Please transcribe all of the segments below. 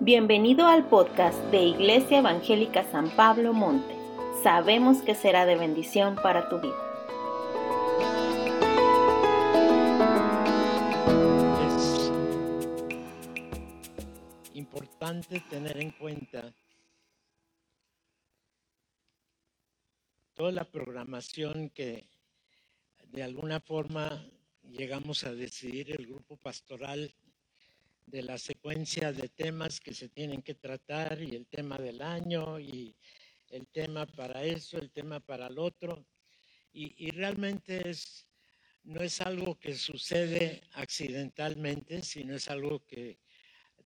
Bienvenido al podcast de Iglesia Evangélica San Pablo Monte. Sabemos que será de bendición para tu vida. Es importante tener en cuenta toda la programación que de alguna forma llegamos a decidir el grupo pastoral de la secuencia de temas que se tienen que tratar y el tema del año y el tema para eso, el tema para el otro. Y, realmente es, no es algo que sucede accidentalmente, sino es algo que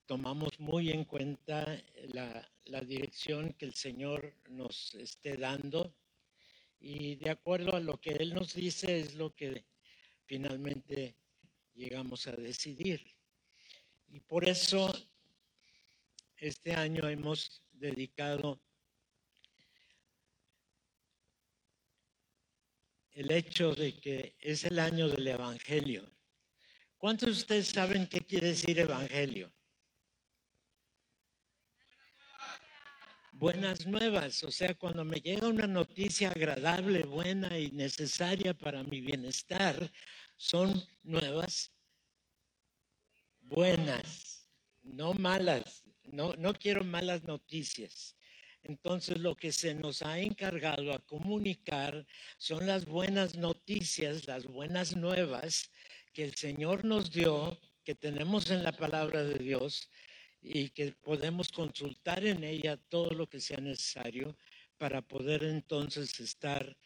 tomamos muy en cuenta la, la dirección que el Señor nos esté dando y de acuerdo a lo que Él nos dice es lo que finalmente llegamos a decidir. Y por eso este año hemos dedicado el hecho de que es el año del Evangelio. ¿Cuántos de ustedes saben qué quiere decir Evangelio? Buenas nuevas, o sea, cuando me llega una noticia agradable, buena y necesaria para mi bienestar, son nuevas buenas, no malas. No, quiero malas noticias. Entonces lo que se nos ha encargado a comunicar son las buenas noticias, las buenas nuevas que el Señor nos dio, que tenemos en la palabra de Dios y que podemos consultar en ella todo lo que sea necesario para poder entonces estar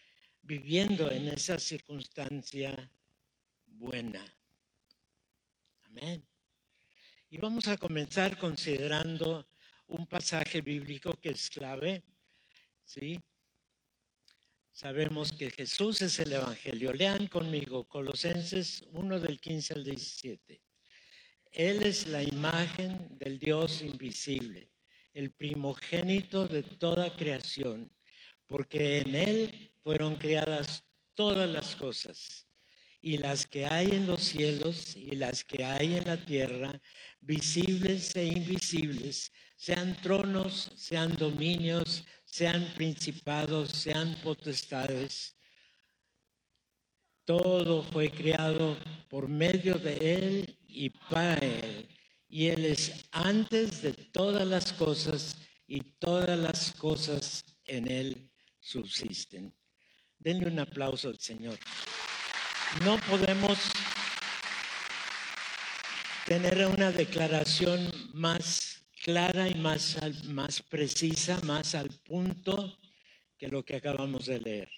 viviendo en esa circunstancia buena. Amén. Y vamos a comenzar considerando un pasaje bíblico que es clave. ¿sí? Sabemos que Jesús es el Evangelio. Lean conmigo Colosenses 1 del 15 al 17. Él es la imagen del Dios invisible, el primogénito de toda creación, porque en Él fueron creadas todas las cosas y las que hay en los cielos y las que hay en la tierra, visibles e invisibles, sean tronos, sean dominios, sean principados, sean potestades. Todo fue creado por medio de Él y para Él. Y Él es antes de todas las cosas y todas las cosas en Él subsisten. Denle un aplauso al Señor. No podemos tener una declaración más clara y más, más precisa, más al punto que lo que acabamos de leer.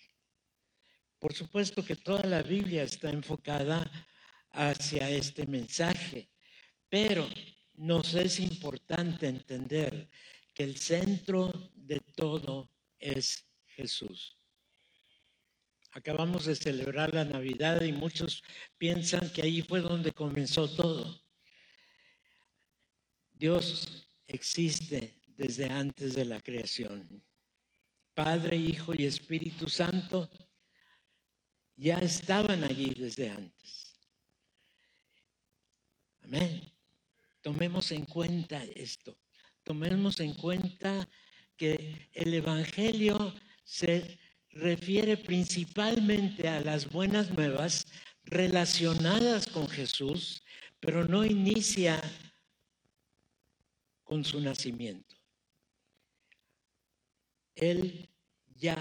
Por supuesto que toda la Biblia está enfocada hacia este mensaje, pero nos es importante entender que el centro de todo es Jesús. Acabamos de celebrar la Navidad y muchos piensan que ahí fue donde comenzó todo. Dios existe desde antes de la creación. Padre, Hijo y Espíritu Santo ya estaban allí desde antes. Amén. Tomemos en cuenta esto. Tomemos en cuenta que el Evangelio se refiere principalmente a las buenas nuevas relacionadas con Jesús, pero no inicia con su nacimiento. Él ya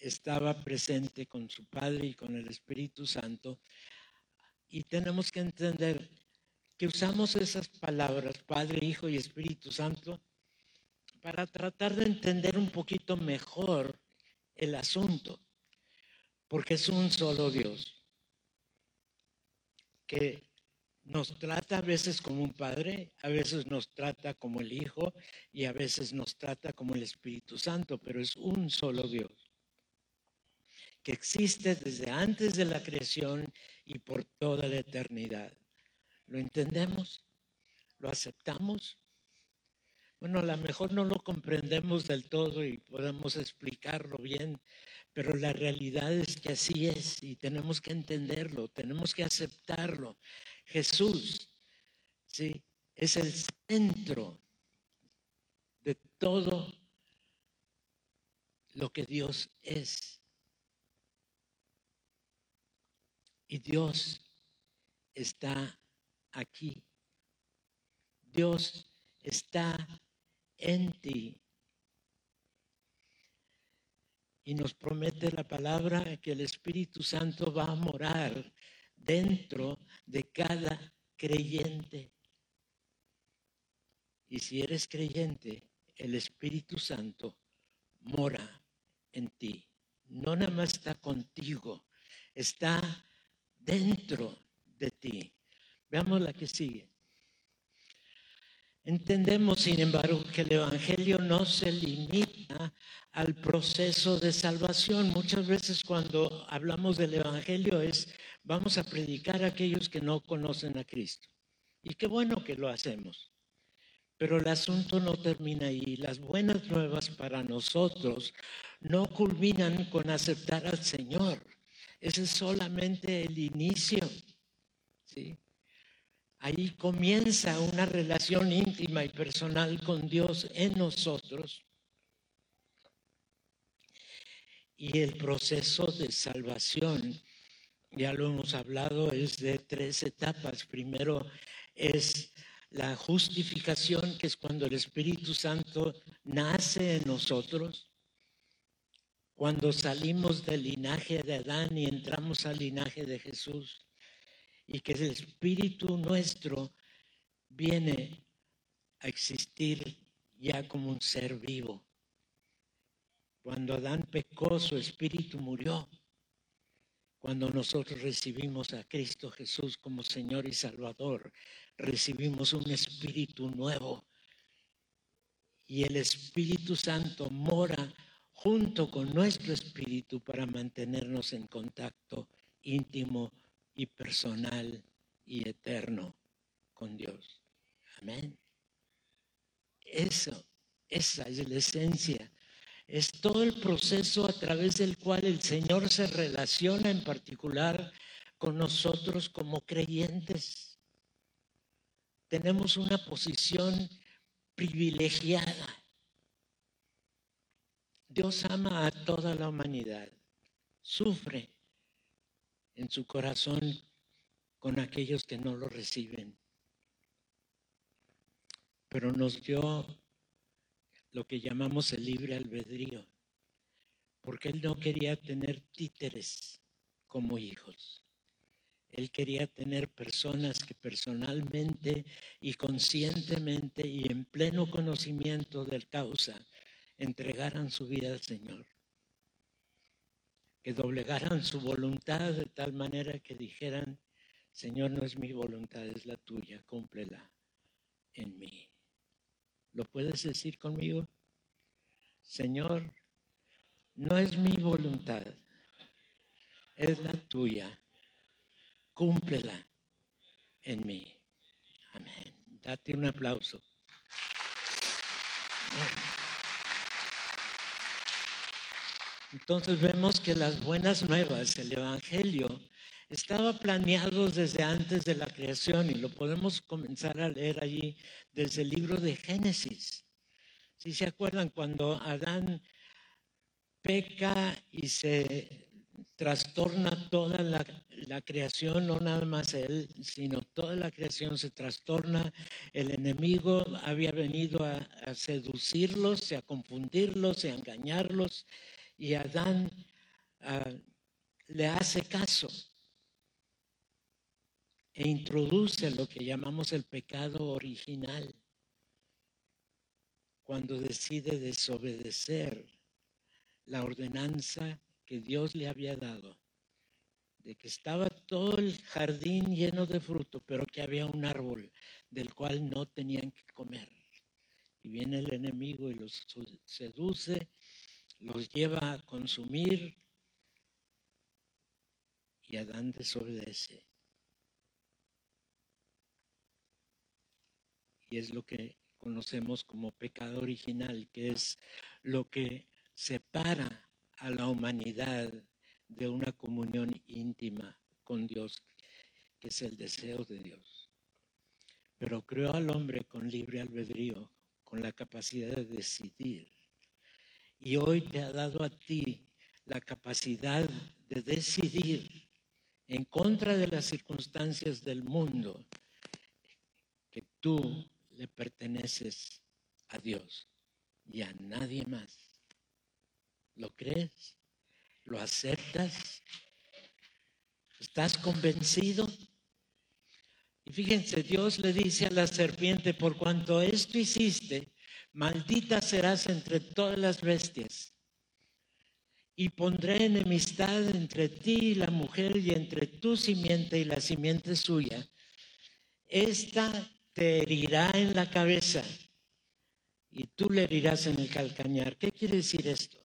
estaba presente con su Padre y con el Espíritu Santo y tenemos que entender que usamos esas palabras, Padre, Hijo y Espíritu Santo, para tratar de entender un poquito mejor el asunto, porque es un solo Dios que nos trata a veces como un padre, a veces nos trata como el Hijo y a veces nos trata como el Espíritu Santo, pero es un solo Dios que existe desde antes de la creación y por toda la eternidad. ¿Lo entendemos? ¿Lo aceptamos? Bueno, a lo mejor no lo comprendemos del todo y podemos explicarlo bien, pero la realidad es que así es y tenemos que entenderlo, tenemos que aceptarlo. Jesús, sí, es el centro de todo lo que Dios es. Y Dios está aquí. Dios está en ti. Y nos promete la palabra que el Espíritu Santo va a morar dentro de cada creyente. Y si eres creyente, el Espíritu Santo mora en ti. No nada más está contigo, está dentro de ti. Veamos la que sigue. Entendemos, sin embargo, que el Evangelio no se limita al proceso de salvación. Muchas veces cuando hablamos del Evangelio es, vamos a predicar a aquellos que no conocen a Cristo. Y qué bueno que lo hacemos. Pero el asunto no termina ahí. Las buenas nuevas para nosotros no culminan con aceptar al Señor. Ese es solamente el inicio. ¿sí? Ahí comienza una relación íntima y personal con Dios en nosotros. Y el proceso de salvación, ya lo hemos hablado, es de tres etapas. Primero es la justificación, que es cuando el Espíritu Santo nace en nosotros, cuando salimos del linaje de Adán y entramos al linaje de Jesús, y que el Espíritu nuestro viene a existir ya como un ser vivo. Cuando Adán pecó, su espíritu murió. Cuando nosotros recibimos a Cristo Jesús como Señor y Salvador, recibimos un espíritu nuevo. Y el Espíritu Santo mora junto con nuestro espíritu para mantenernos en contacto íntimo y personal y eterno con Dios. Amén. Eso, esa es la esencia. Es todo el proceso a través del cual el Señor se relaciona en particular con nosotros como creyentes tenemos una posición privilegiada. Dios ama a toda la humanidad, sufre en su corazón con aquellos que no lo reciben, pero nos dio lo que llamamos el libre albedrío, porque Él no quería tener títeres como hijos. Él quería tener personas que personalmente y conscientemente y en pleno conocimiento del causa entregaran su vida al Señor. Que doblegaran su voluntad de tal manera que dijeran, Señor, no es mi voluntad, es la tuya, cúmplela en mí. ¿Lo puedes decir conmigo? Señor, no es mi voluntad, es la tuya cúmplela en mí. Amén. Date un aplauso. Entonces vemos que las buenas nuevas, el Evangelio, estaba planeado desde antes de la creación y lo podemos comenzar a leer allí desde el libro de Génesis. Si se acuerdan cuando Adán peca y se trastorna toda la, creación, no nada más él, sino toda la creación se trastorna. El enemigo había venido a, seducirlos, a confundirlos, a engañarlos, y Adán ah, le hace caso e introduce lo que llamamos el pecado original, cuando decide desobedecer la ordenanza que Dios le había dado, de que estaba todo el jardín lleno de fruto, pero que había un árbol del cual no tenían que comer. Y viene el enemigo y los seduce, los lleva a consumir y Adán desobedece. Y es lo que conocemos como pecado original, que es lo que separa a la humanidad de una comunión íntima con Dios, que es el deseo de Dios. pero creó al hombre con libre albedrío, con la capacidad de decidir. Y hoy te ha dado a ti la capacidad de decidir en contra de las circunstancias del mundo que tú le perteneces a Dios y a nadie más. ¿Lo crees? ¿Lo aceptas? ¿Estás convencido? Y fíjense, Dios le dice a la serpiente, por cuanto esto hiciste, maldita serás entre todas las bestias. Y pondré enemistad entre ti y la mujer y entre tu simiente y la simiente suya. Esta te herirá en la cabeza y tú le herirás en el calcañar. ¿Qué quiere decir esto?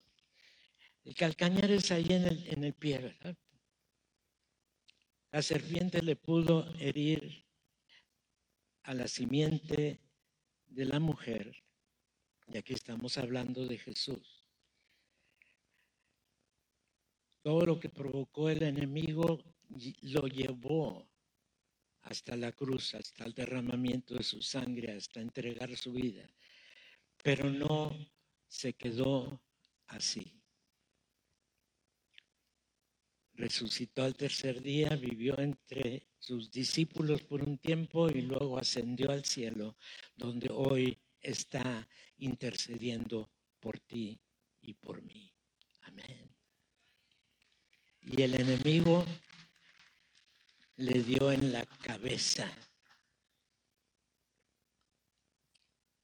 El calcañar es ahí en el, en el pie. La serpiente le pudo herir a la simiente de la mujer, y aquí estamos hablando de Jesús. Todo lo que provocó el enemigo lo llevó hasta la cruz, hasta el derramamiento de su sangre, hasta entregar su vida. Pero no se quedó así resucitó al tercer día, vivió entre sus discípulos por un tiempo y luego ascendió al cielo, donde hoy está intercediendo por ti y por mí. Amén. Y el enemigo le dio en la cabeza,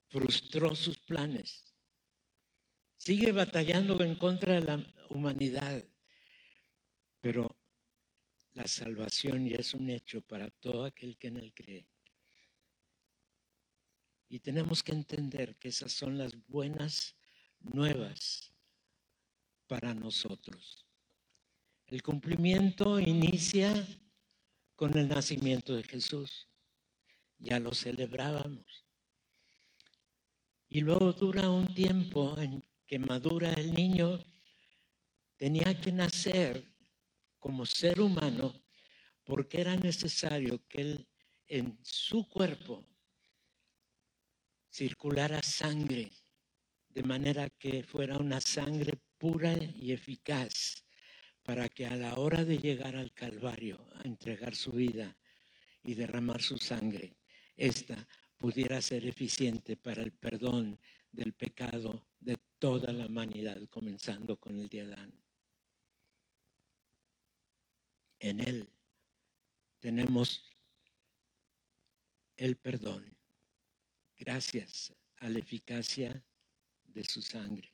frustró sus planes, sigue batallando en contra de la humanidad pero la salvación ya es un hecho para todo aquel que en él cree. Y tenemos que entender que esas son las buenas nuevas para nosotros. El cumplimiento inicia con el nacimiento de Jesús. Ya lo celebrábamos. Y luego dura un tiempo en que madura el niño. Tenía que nacer como ser humano porque era necesario que él en su cuerpo circulara sangre, de manera que fuera una sangre pura y eficaz, para que a la hora de llegar al Calvario, a entregar su vida y derramar su sangre, ésta pudiera ser eficiente para el perdón del pecado de toda la humanidad, comenzando con el de Adán en Él tenemos el perdón gracias a la eficacia de su sangre.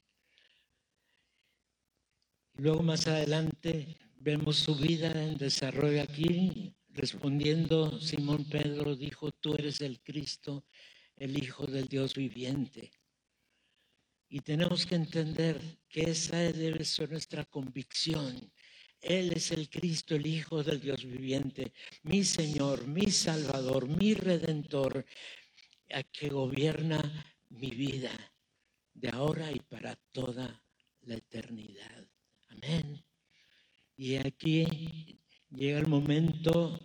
Luego más adelante vemos su vida en desarrollo aquí, respondiendo Simón Pedro dijo, tú eres el Cristo, el Hijo del Dios viviente. Y tenemos que entender que esa debe ser nuestra convicción él es el Cristo, el Hijo del Dios viviente, mi Señor, mi Salvador, mi Redentor, que gobierna mi vida de ahora y para toda la eternidad. Amén. Y aquí llega el momento,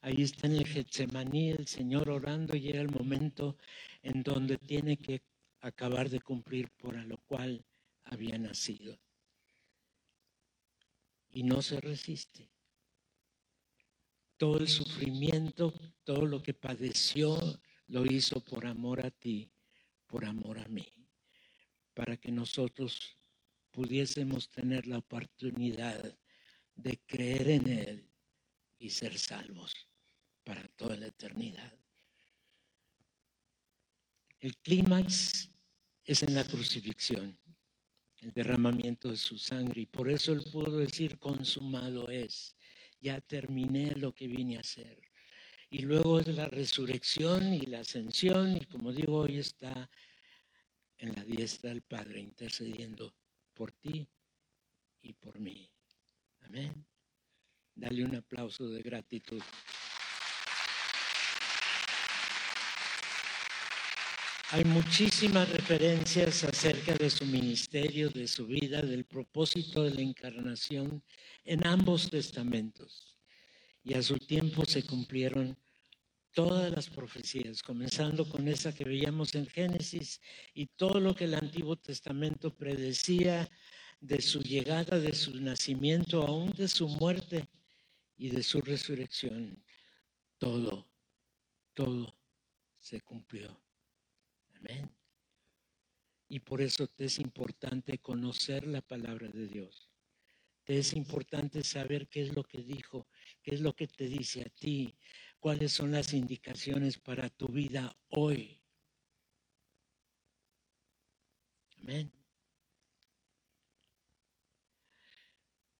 ahí está en el Getsemaní el Señor orando, llega el momento en donde tiene que acabar de cumplir por lo cual había nacido y no se resiste. Todo el sufrimiento, todo lo que padeció, lo hizo por amor a ti, por amor a mí, para que nosotros pudiésemos tener la oportunidad de creer en Él y ser salvos para toda la eternidad. El clímax es en la crucifixión el derramamiento de su sangre. Y por eso él pudo decir, consumado es, ya terminé lo que vine a hacer. Y luego es la resurrección y la ascensión, y como digo, hoy está en la diestra del Padre intercediendo por ti y por mí. Amén. Dale un aplauso de gratitud. Hay muchísimas referencias acerca de su ministerio, de su vida, del propósito de la encarnación en ambos testamentos. Y a su tiempo se cumplieron todas las profecías, comenzando con esa que veíamos en Génesis y todo lo que el Antiguo Testamento predecía de su llegada, de su nacimiento, aún de su muerte y de su resurrección. Todo, todo se cumplió. Amén. Y por eso te es importante conocer la palabra de Dios. Te es importante saber qué es lo que dijo, qué es lo que te dice a ti, cuáles son las indicaciones para tu vida hoy. Amén.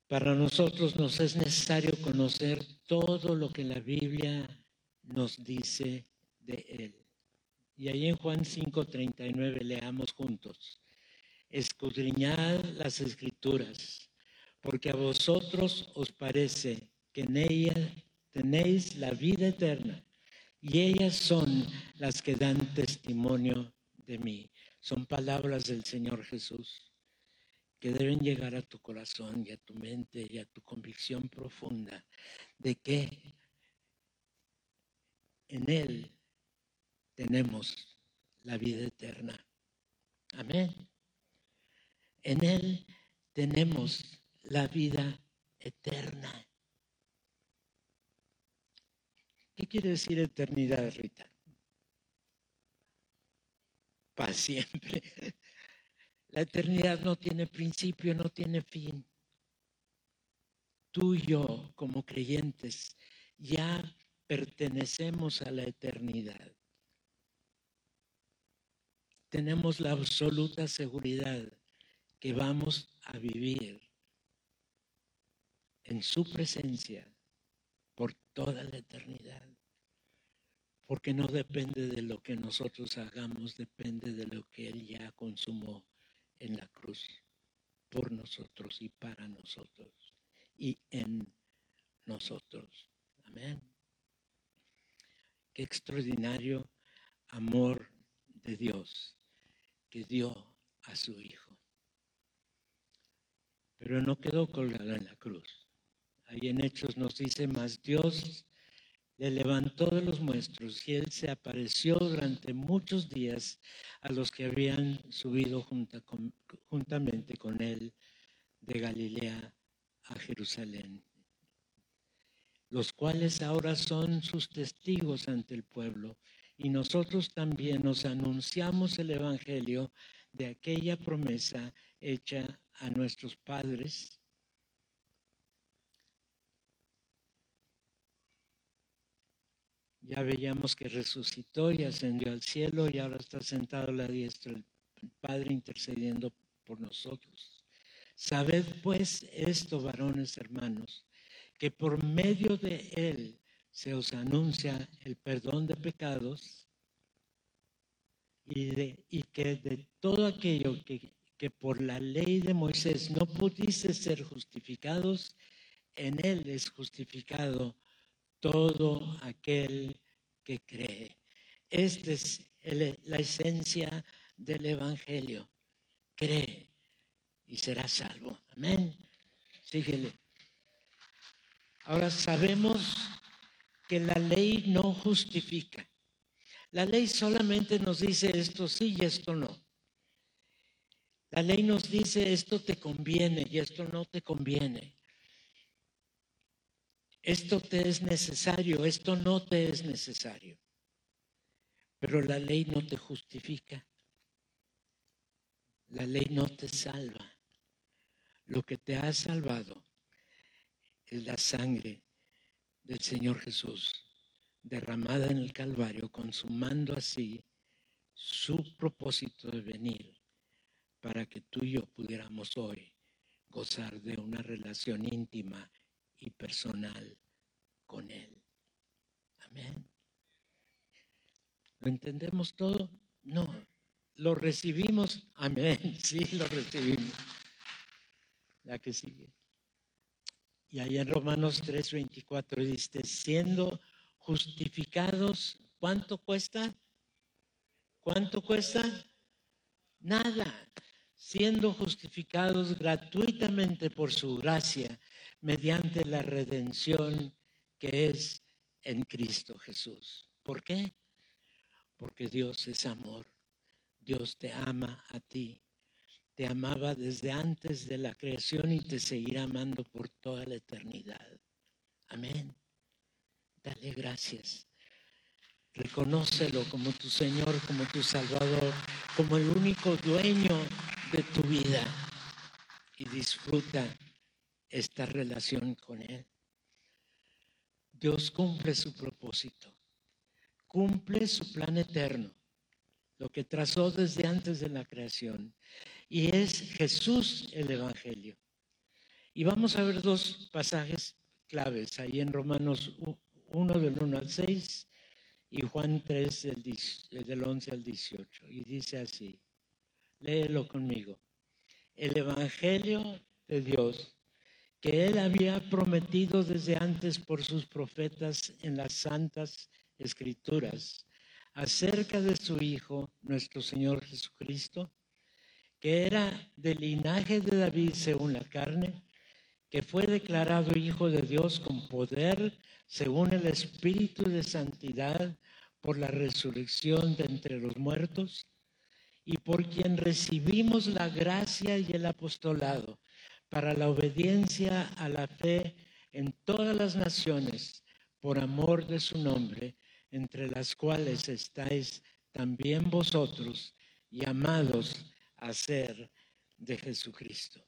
Para nosotros nos es necesario conocer todo lo que la Biblia nos dice de Él. Y ahí en Juan 5:39 leamos juntos. Escudriñad las escrituras, porque a vosotros os parece que en ellas tenéis la vida eterna, y ellas son las que dan testimonio de mí. Son palabras del Señor Jesús que deben llegar a tu corazón y a tu mente y a tu convicción profunda de que en Él tenemos la vida eterna. Amén. En Él tenemos la vida eterna. ¿Qué quiere decir eternidad, Rita? Para siempre. La eternidad no tiene principio, no tiene fin. Tú y yo, como creyentes, ya pertenecemos a la eternidad. Tenemos la absoluta seguridad que vamos a vivir en su presencia toda la eternidad. Porque no depende de lo que nosotros hagamos, depende de lo que Él ya consumó en la cruz por nosotros y para nosotros y en nosotros. Amén. Qué extraordinario amor de Dios que dio a su Hijo. Pero no quedó colgado en la cruz. Ahí en Hechos nos dice más, Dios le levantó de los muestros y él se apareció durante muchos días a los que habían subido juntamente con él de Galilea a Jerusalén, los cuales ahora son sus testigos ante el pueblo. Y nosotros también nos anunciamos el Evangelio de aquella promesa hecha a nuestros padres Ya veíamos que resucitó y ascendió al cielo y ahora está sentado a la diestra del Padre intercediendo por nosotros. Sabed pues esto, varones hermanos, que por medio de Él se os anuncia el perdón de pecados y, que de todo aquello que, por la ley de Moisés no pudiste ser justificados, en Él es justificado todo aquel que cree. Esta es la esencia del Evangelio. Cree y será salvo. Amén. Síguele. Ahora sabemos que la ley no justifica. La ley solamente nos dice esto sí y esto no. La ley nos dice esto te conviene y esto no te conviene esto te es necesario, esto no te es necesario. Pero la ley no te justifica. La ley no te salva. Lo que te ha salvado es la sangre del Señor Jesús derramada en el Calvario, consumando así su propósito de venir para que tú y yo pudiéramos hoy gozar de una relación íntima y personal con Él. Amén. ¿Lo entendemos todo? No. ¿Lo recibimos? Amén. Sí, lo recibimos. La que sigue. Y ahí en Romanos 3:24 dice, siendo justificados, ¿cuánto cuesta? ¿Cuánto cuesta? Nada. Siendo justificados gratuitamente por su gracia mediante la redención que es en Cristo Jesús. ¿Por qué? Porque Dios es amor. Dios te ama a ti. Te amaba desde antes de la creación y te seguirá amando por toda la eternidad. Amén. Dale gracias. Reconócelo como tu Señor, como tu Salvador, como el único dueño de tu vida y disfruta esta relación con Él. Dios cumple su propósito, cumple su plan eterno, lo que trazó desde antes de la creación, y es Jesús el Evangelio. Y vamos a ver dos pasajes claves ahí en Romanos 1 del 1 al 6 y Juan 3 del, del 11 al 18. Y dice así, léelo conmigo. El Evangelio de Dios que él había prometido desde antes por sus profetas en las santas escrituras acerca de su Hijo, nuestro Señor Jesucristo, que era del linaje de David según la carne, que fue declarado Hijo de Dios con poder según el Espíritu de Santidad por la resurrección de entre los muertos, y por quien recibimos la gracia y el apostolado para la obediencia a la fe en todas las naciones, por amor de su nombre, entre las cuales estáis también vosotros, llamados a ser de Jesucristo.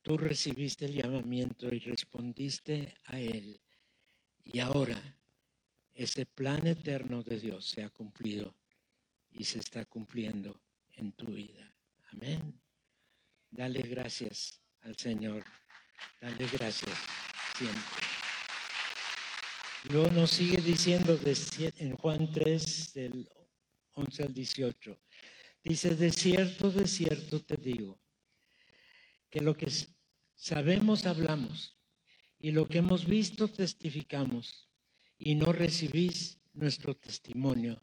Tú recibiste el llamamiento y respondiste a él. Y ahora ese plan eterno de Dios se ha cumplido y se está cumpliendo en tu vida. Amén. Dale gracias al Señor. Dale gracias siempre. Luego nos sigue diciendo en Juan 3, del 11 al 18. Dice, de cierto, de cierto te digo, que lo que sabemos hablamos y lo que hemos visto testificamos y no recibís nuestro testimonio.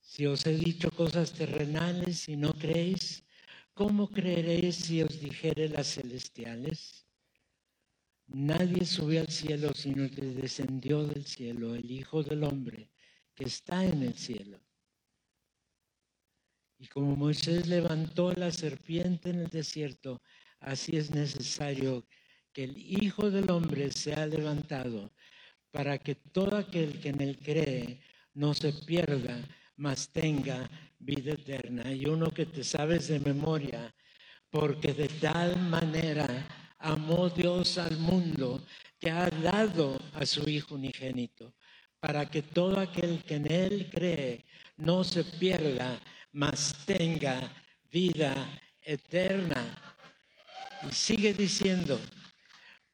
Si os he dicho cosas terrenales y no creéis, ¿cómo creeréis si os dijere las celestiales? Nadie subió al cielo sino que descendió del cielo, el Hijo del Hombre, que está en el cielo. Y como Moisés levantó la serpiente en el desierto, así es necesario que el Hijo del Hombre sea levantado, para que todo aquel que en él cree no se pierda, mas tenga vida eterna. Y uno que te sabes de memoria, porque de tal manera amó Dios al mundo que ha dado a su Hijo unigénito, para que todo aquel que en Él cree no se pierda, mas tenga vida eterna. Y sigue diciendo,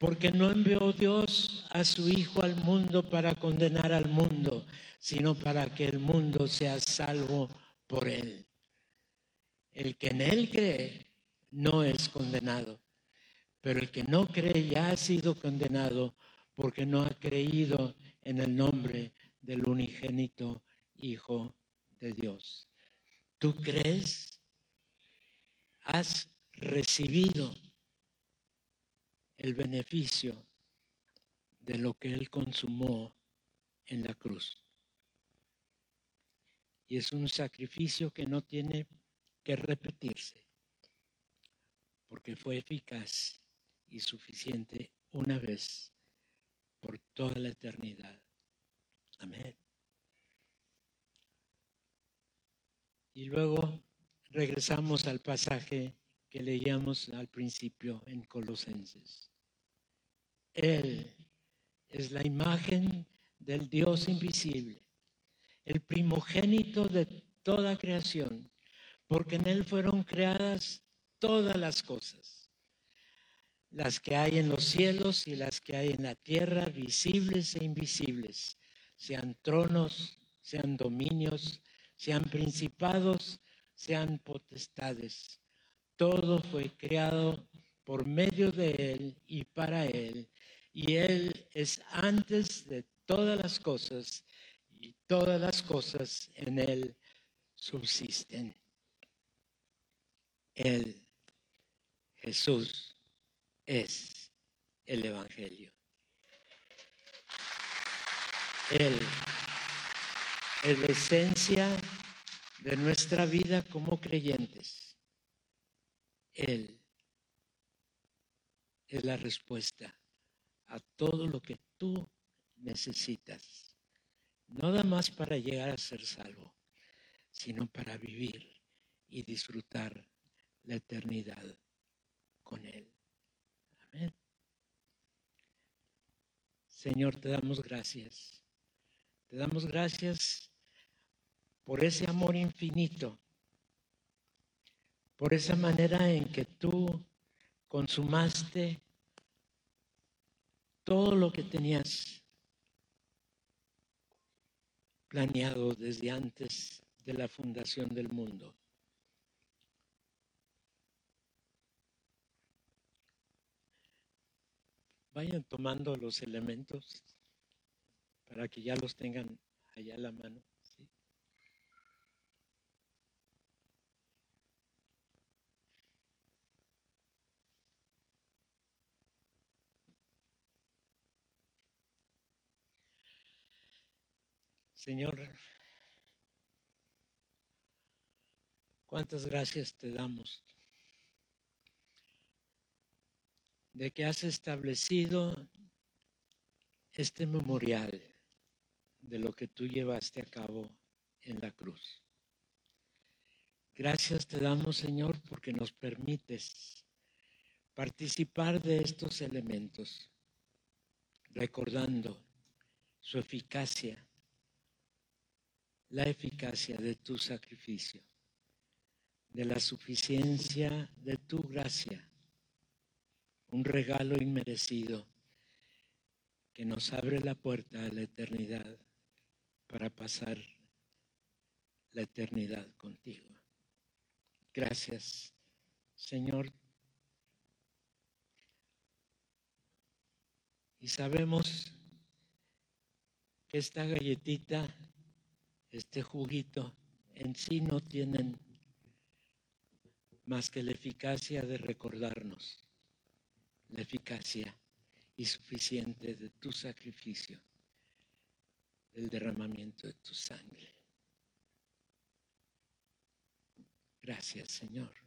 porque no envió Dios a su Hijo al mundo para condenar al mundo, sino para que el mundo sea salvo por él. El que en él cree no es condenado, pero el que no cree ya ha sido condenado porque no ha creído en el nombre del unigénito Hijo de Dios. ¿Tú crees? ¿Has recibido el beneficio de lo que Él consumó en la cruz? y es un sacrificio que no tiene que repetirse, porque fue eficaz y suficiente una vez por toda la eternidad. Amén. Y luego regresamos al pasaje que leíamos al principio en Colosenses. Él es la imagen del Dios invisible el primogénito de toda creación, porque en Él fueron creadas todas las cosas, las que hay en los cielos y las que hay en la tierra, visibles e invisibles, sean tronos, sean dominios, sean principados, sean potestades. Todo fue creado por medio de Él y para Él, y Él es antes de todas las cosas y todas las cosas en Él subsisten. Él, Jesús, es el Evangelio. Él es la esencia de nuestra vida como creyentes. Él es la respuesta a todo lo que tú necesitas. Nada más para llegar a ser salvo, sino para vivir y disfrutar la eternidad con Él. Amén. Señor, te damos gracias. Te damos gracias por ese amor infinito, por esa manera en que tú consumaste todo lo que tenías planeado desde antes de la fundación del mundo. Vayan tomando los elementos para que ya los tengan allá a la mano. Señor, cuántas gracias te damos de que has establecido este memorial de lo que tú llevaste a cabo en la cruz. Gracias te damos, Señor, porque nos permites participar de estos elementos, recordando su eficacia la eficacia de tu sacrificio, de la suficiencia de tu gracia, un regalo inmerecido que nos abre la puerta a la eternidad para pasar la eternidad contigo. Gracias, Señor. Y sabemos que esta galletita este juguito en sí no tienen más que la eficacia de recordarnos la eficacia y suficiente de tu sacrificio, el derramamiento de tu sangre. Gracias, Señor.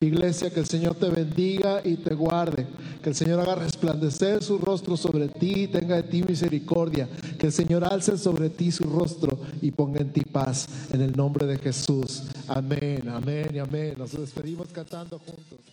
Iglesia, que el Señor te bendiga y te guarde. Que el Señor haga resplandecer su rostro sobre ti y tenga de ti misericordia. Que el Señor alce sobre ti su rostro y ponga en ti paz. En el nombre de Jesús. Amén, amén y amén. Nos despedimos cantando juntos.